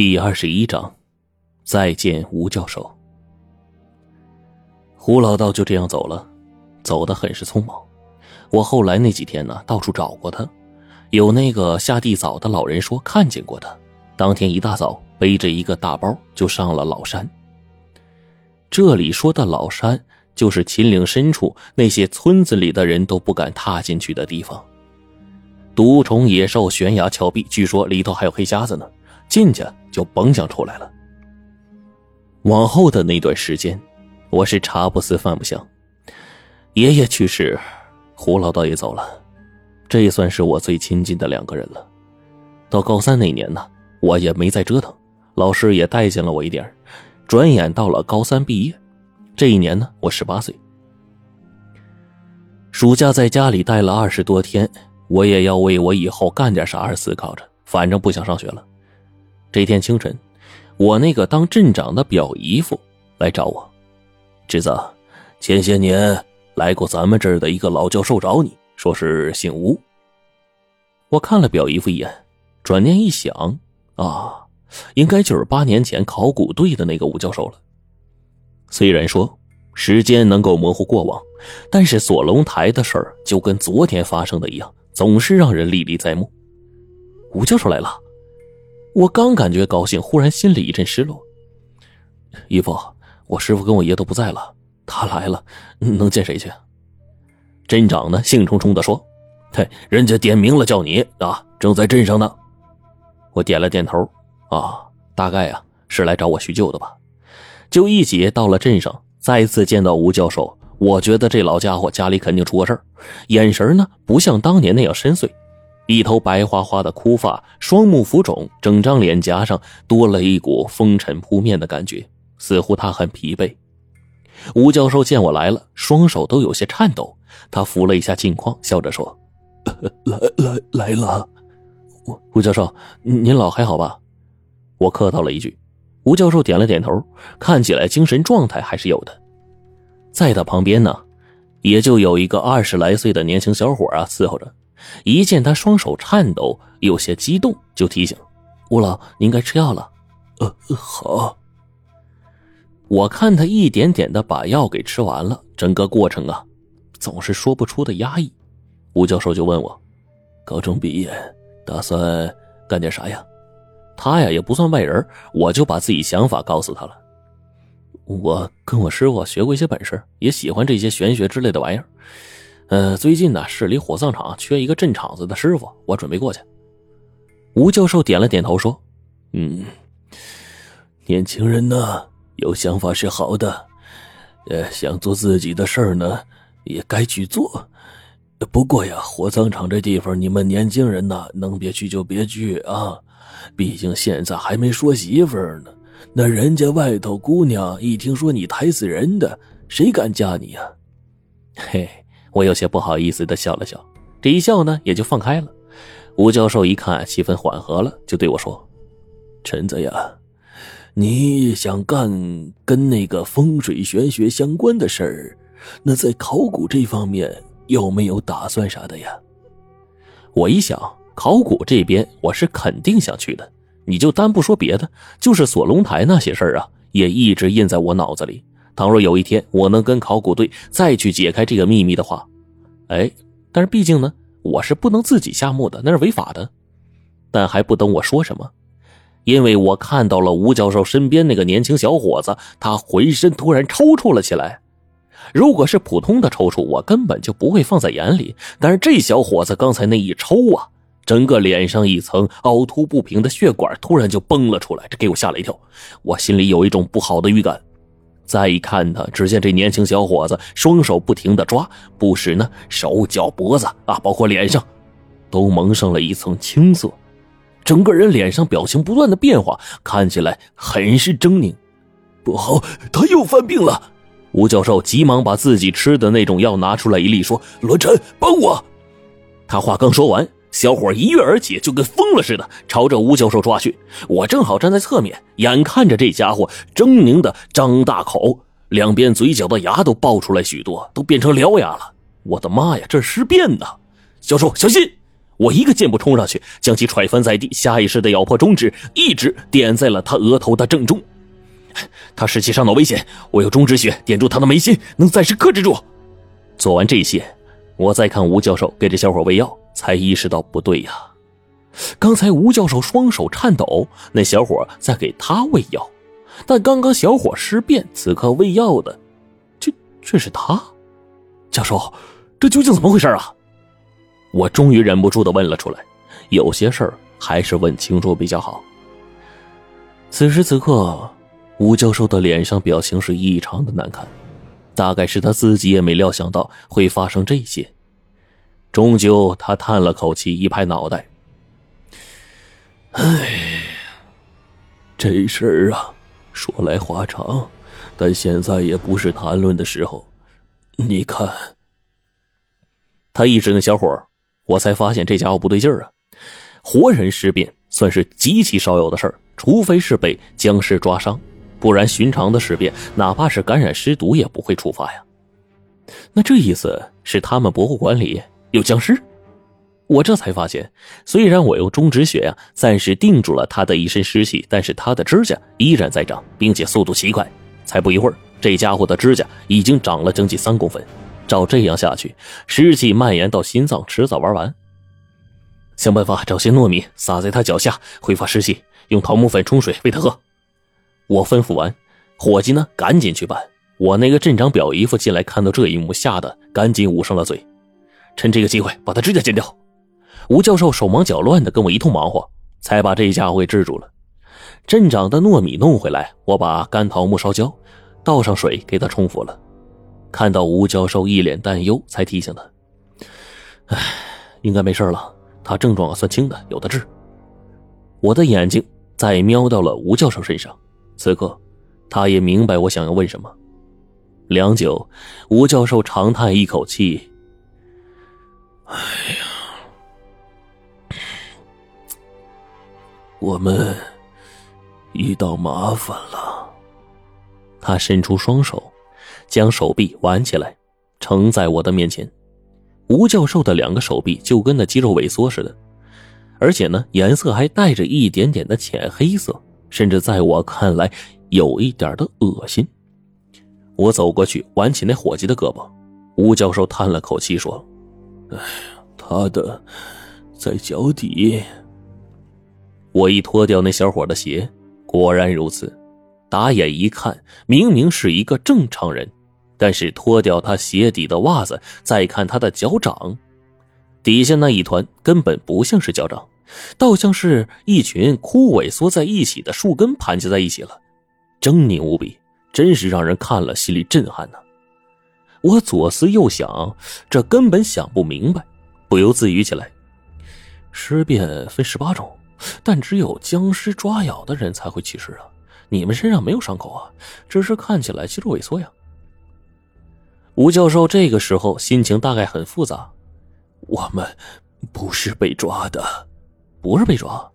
第二十一章，再见吴教授。胡老道就这样走了，走得很是匆忙。我后来那几天呢，到处找过他，有那个下地早的老人说看见过他，当天一大早背着一个大包就上了老山。这里说的老山，就是秦岭深处那些村子里的人都不敢踏进去的地方。毒虫野兽、悬崖峭壁，据说里头还有黑瞎子呢。进去就甭想出来了。往后的那段时间，我是茶不思饭不想。爷爷去世，胡老道也走了，这也算是我最亲近的两个人了。到高三那年呢，我也没再折腾，老师也待见了我一点。转眼到了高三毕业，这一年呢，我十八岁。暑假在家里待了二十多天，我也要为我以后干点啥而思考着，反正不想上学了。这天清晨，我那个当镇长的表姨夫来找我，侄子，前些年来过咱们这儿的一个老教授找你，说是姓吴。我看了表姨夫一眼，转念一想，啊，应该就是八年前考古队的那个吴教授了。虽然说时间能够模糊过往，但是锁龙台的事儿就跟昨天发生的一样，总是让人历历在目。吴教授来了。我刚感觉高兴，忽然心里一阵失落。姨父，我师傅跟我爷都不在了，他来了，能见谁去？镇长呢？兴冲冲的说：“嘿，人家点名了，叫你啊，正在镇上呢。”我点了点头，啊，大概啊是来找我叙旧的吧。就一起到了镇上，再次见到吴教授，我觉得这老家伙家里肯定出过事眼神呢不像当年那样深邃。一头白花花的枯发，双目浮肿，整张脸颊上多了一股风尘扑面的感觉，似乎他很疲惫。吴教授见我来了，双手都有些颤抖。他扶了一下镜框，笑着说：“来来来了。”吴吴教授，您老还好吧？我客套了一句。吴教授点了点头，看起来精神状态还是有的。在他旁边呢，也就有一个二十来岁的年轻小伙啊伺候着。一见他双手颤抖，有些激动，就提醒吴老：“您该吃药了。”“呃，好。”我看他一点点的把药给吃完了，整个过程啊，总是说不出的压抑。吴教授就问我：“高中毕业，打算干点啥呀？”他呀也不算外人，我就把自己想法告诉他了。我跟我师傅学过一些本事，也喜欢这些玄学之类的玩意儿。呃，最近呢，市里火葬场缺一个镇场子的师傅，我准备过去。吴教授点了点头，说：“嗯，年轻人呢，有想法是好的，呃，想做自己的事儿呢，也该去做。不过呀，火葬场这地方，你们年轻人呢，能别去就别去啊。毕竟现在还没说媳妇呢，那人家外头姑娘一听说你抬死人的，谁敢嫁你呀？嘿。”我有些不好意思的笑了笑，这一笑呢，也就放开了。吴教授一看气氛缓和了，就对我说：“陈子呀，你想干跟那个风水玄学相关的事儿，那在考古这方面有没有打算啥的呀？”我一想，考古这边我是肯定想去的。你就单不说别的，就是锁龙台那些事儿啊，也一直印在我脑子里。倘若有一天我能跟考古队再去解开这个秘密的话，哎，但是毕竟呢，我是不能自己下墓的，那是违法的。但还不等我说什么，因为我看到了吴教授身边那个年轻小伙子，他浑身突然抽搐了起来。如果是普通的抽搐，我根本就不会放在眼里。但是这小伙子刚才那一抽啊，整个脸上一层凹凸不平的血管突然就崩了出来，这给我吓了一跳。我心里有一种不好的预感。再一看他，只见这年轻小伙子双手不停的抓，不时呢手脚脖子啊，包括脸上，都蒙上了一层青色，整个人脸上表情不断的变化，看起来很是狰狞。不好，他又犯病了！吴教授急忙把自己吃的那种药拿出来一粒，说：“罗晨，帮我！”他话刚说完。小伙一跃而起，就跟疯了似的，朝着吴教授抓去。我正好站在侧面，眼看着这家伙狰狞的张大口，两边嘴角的牙都爆出来许多，都变成獠牙了。我的妈呀，这是尸变呐！教授小心！我一个箭步冲上去，将其踹翻在地，下意识的咬破中指，一指点在了他额头的正中。他士气上到危险，我用中指血点住他的眉心，能暂时克制住。做完这些，我再看吴教授给这小伙喂药，才意识到不对呀。刚才吴教授双手颤抖，那小伙在给他喂药，但刚刚小伙尸变，此刻喂药的，却却是他。教授，这究竟怎么回事啊？我终于忍不住的问了出来。有些事儿还是问清楚比较好。此时此刻。吴教授的脸上表情是异常的难看，大概是他自己也没料想到会发生这些。终究，他叹了口气，一拍脑袋：“哎，这事儿啊，说来话长，但现在也不是谈论的时候。你看，他一指那小伙我才发现这家伙不对劲儿啊！活人尸变算是极其少有的事儿，除非是被僵尸抓伤。”不然，寻常的尸变，哪怕是感染尸毒，也不会触发呀。那这意思是他们博物馆里有僵尸？我这才发现，虽然我用中指血呀暂时定住了他的一身尸气，但是他的指甲依然在长，并且速度奇快。才不一会儿，这家伙的指甲已经长了将近三公分。照这样下去，尸气蔓延到心脏，迟早玩完。想办法找些糯米撒在他脚下，挥发尸气，用桃木粉冲水喂他喝。我吩咐完，伙计呢，赶紧去办。我那个镇长表姨夫进来，看到这一幕，吓得赶紧捂上了嘴。趁这个机会把他指甲剪掉。吴教授手忙脚乱的跟我一通忙活，才把这家伙给治住了。镇长的糯米弄回来，我把干桃木烧焦，倒上水给他冲服了。看到吴教授一脸担忧，才提醒他：“哎，应该没事了，他症状算轻的，有的治。”我的眼睛再瞄到了吴教授身上。此刻，他也明白我想要问什么。良久，吴教授长叹一口气：“哎呀，我们遇到麻烦了。”他伸出双手，将手臂挽起来，撑在我的面前。吴教授的两个手臂就跟那肌肉萎缩似的，而且呢，颜色还带着一点点的浅黑色。甚至在我看来，有一点的恶心。我走过去，挽起那伙计的胳膊。吴教授叹了口气说：“哎呀，他的在脚底。”我一脱掉那小伙的鞋，果然如此。打眼一看，明明是一个正常人，但是脱掉他鞋底的袜子，再看他的脚掌，底下那一团根本不像是脚掌。倒像是一群枯萎缩在一起的树根盘结在一起了，狰狞无比，真是让人看了心里震撼呢。我左思右想，这根本想不明白，不由自语起来：尸变分十八种，但只有僵尸抓咬的人才会起尸啊！你们身上没有伤口啊，只是看起来肌肉萎缩呀。吴教授这个时候心情大概很复杂，我们不是被抓的。不是被抓，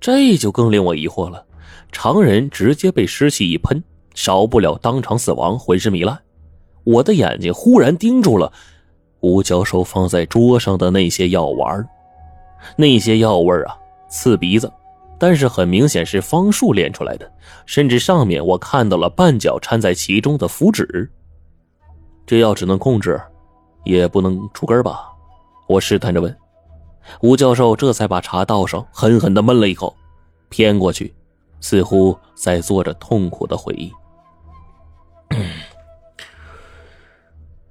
这就更令我疑惑了。常人直接被尸气一喷，少不了当场死亡，浑身糜烂。我的眼睛忽然盯住了吴教授放在桌上的那些药丸那些药味啊，刺鼻子，但是很明显是方术炼出来的，甚至上面我看到了半角掺在其中的符纸。这药只能控制，也不能除根吧？我试探着问。吴教授这才把茶倒上，狠狠的闷了一口，偏过去，似乎在做着痛苦的回忆。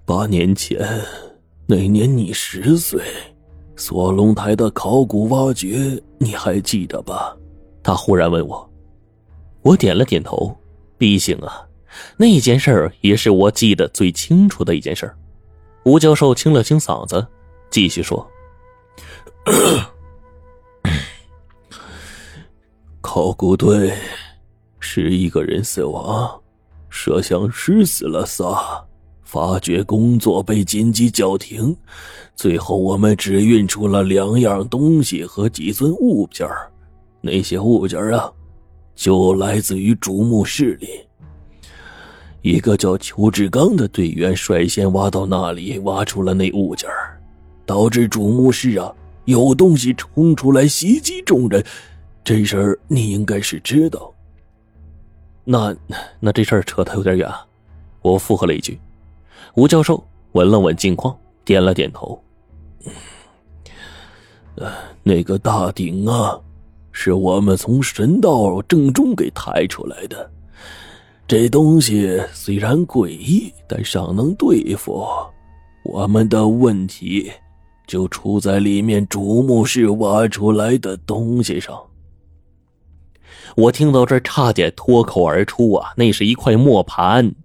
八年前，那年你十岁，锁龙台的考古挖掘，你还记得吧？他忽然问我，我点了点头。毕竟啊，那件事儿也是我记得最清楚的一件事。吴教授清了清嗓子，继续说。考古队十一个人死亡，摄像师死了仨，发掘工作被紧急叫停。最后，我们只运出了两样东西和几尊物件那些物件啊，就来自于主墓室里。一个叫邱志刚的队员率先挖到那里，挖出了那物件导致主墓室啊。有东西冲出来袭击众人，这事儿你应该是知道。那那这事儿扯得有点远，我附和了一句。吴教授稳了稳镜框，点了点头。呃，那个大鼎啊，是我们从神道正中给抬出来的。这东西虽然诡异，但尚能对付。我们的问题就出在里面主墓室挖出来的东西上。我听到这差点脱口而出啊！那是一块磨盘。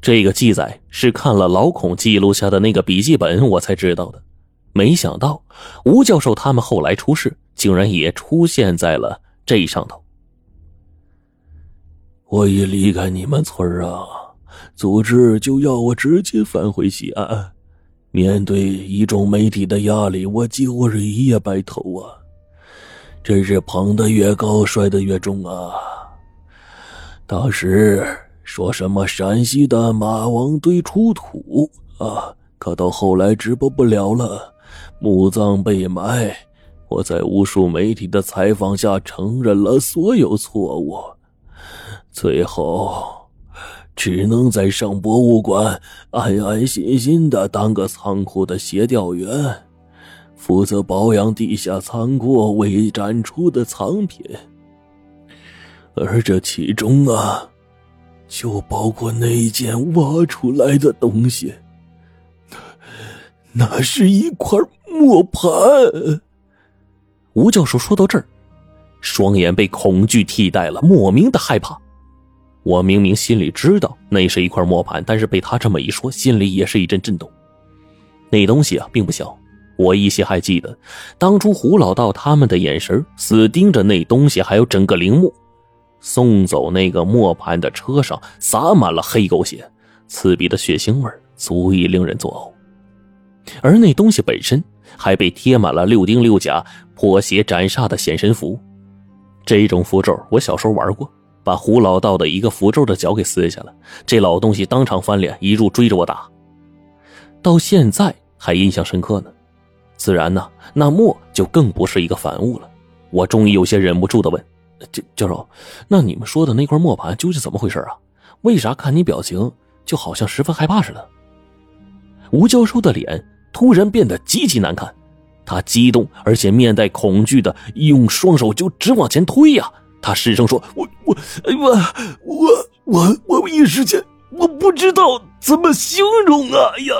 这个记载是看了老孔记录下的那个笔记本，我才知道的。没想到吴教授他们后来出事，竟然也出现在了这上头。我一离开你们村啊，组织就要我直接返回西安。面对一众媒体的压力，我几乎是一夜白头啊！真是捧得越高，摔得越重啊！当时说什么陕西的马王堆出土啊，可到后来直播不了了。墓葬被埋，我在无数媒体的采访下承认了所有错误，最后只能在上博物馆安安心心的当个仓库的协调员，负责保养地下仓库未展出的藏品。而这其中啊，就包括那件挖出来的东西，那是一块。磨盘，吴教授说到这儿，双眼被恐惧替代了，莫名的害怕。我明明心里知道那是一块磨盘，但是被他这么一说，心里也是一阵震动。那东西啊，并不小。我依稀还记得，当初胡老道他们的眼神死盯着那东西，还有整个陵墓。送走那个磨盘的车上洒满了黑狗血，刺鼻的血腥味足以令人作呕。而那东西本身还被贴满了六丁六甲、破邪斩煞的显神符。这种符咒我小时候玩过，把胡老道的一个符咒的脚给撕下了，这老东西当场翻脸，一路追着我打，到现在还印象深刻呢。自然呢，那墨就更不是一个凡物了。我终于有些忍不住的问：“教教授，那你们说的那块墨盘究竟怎么回事啊？为啥看你表情就好像十分害怕似的？”吴教授的脸。突然变得极其难看，他激动而且面带恐惧的用双手就直往前推呀！他失声说：“我我我我我我一时间我不知道怎么形容啊！呀！”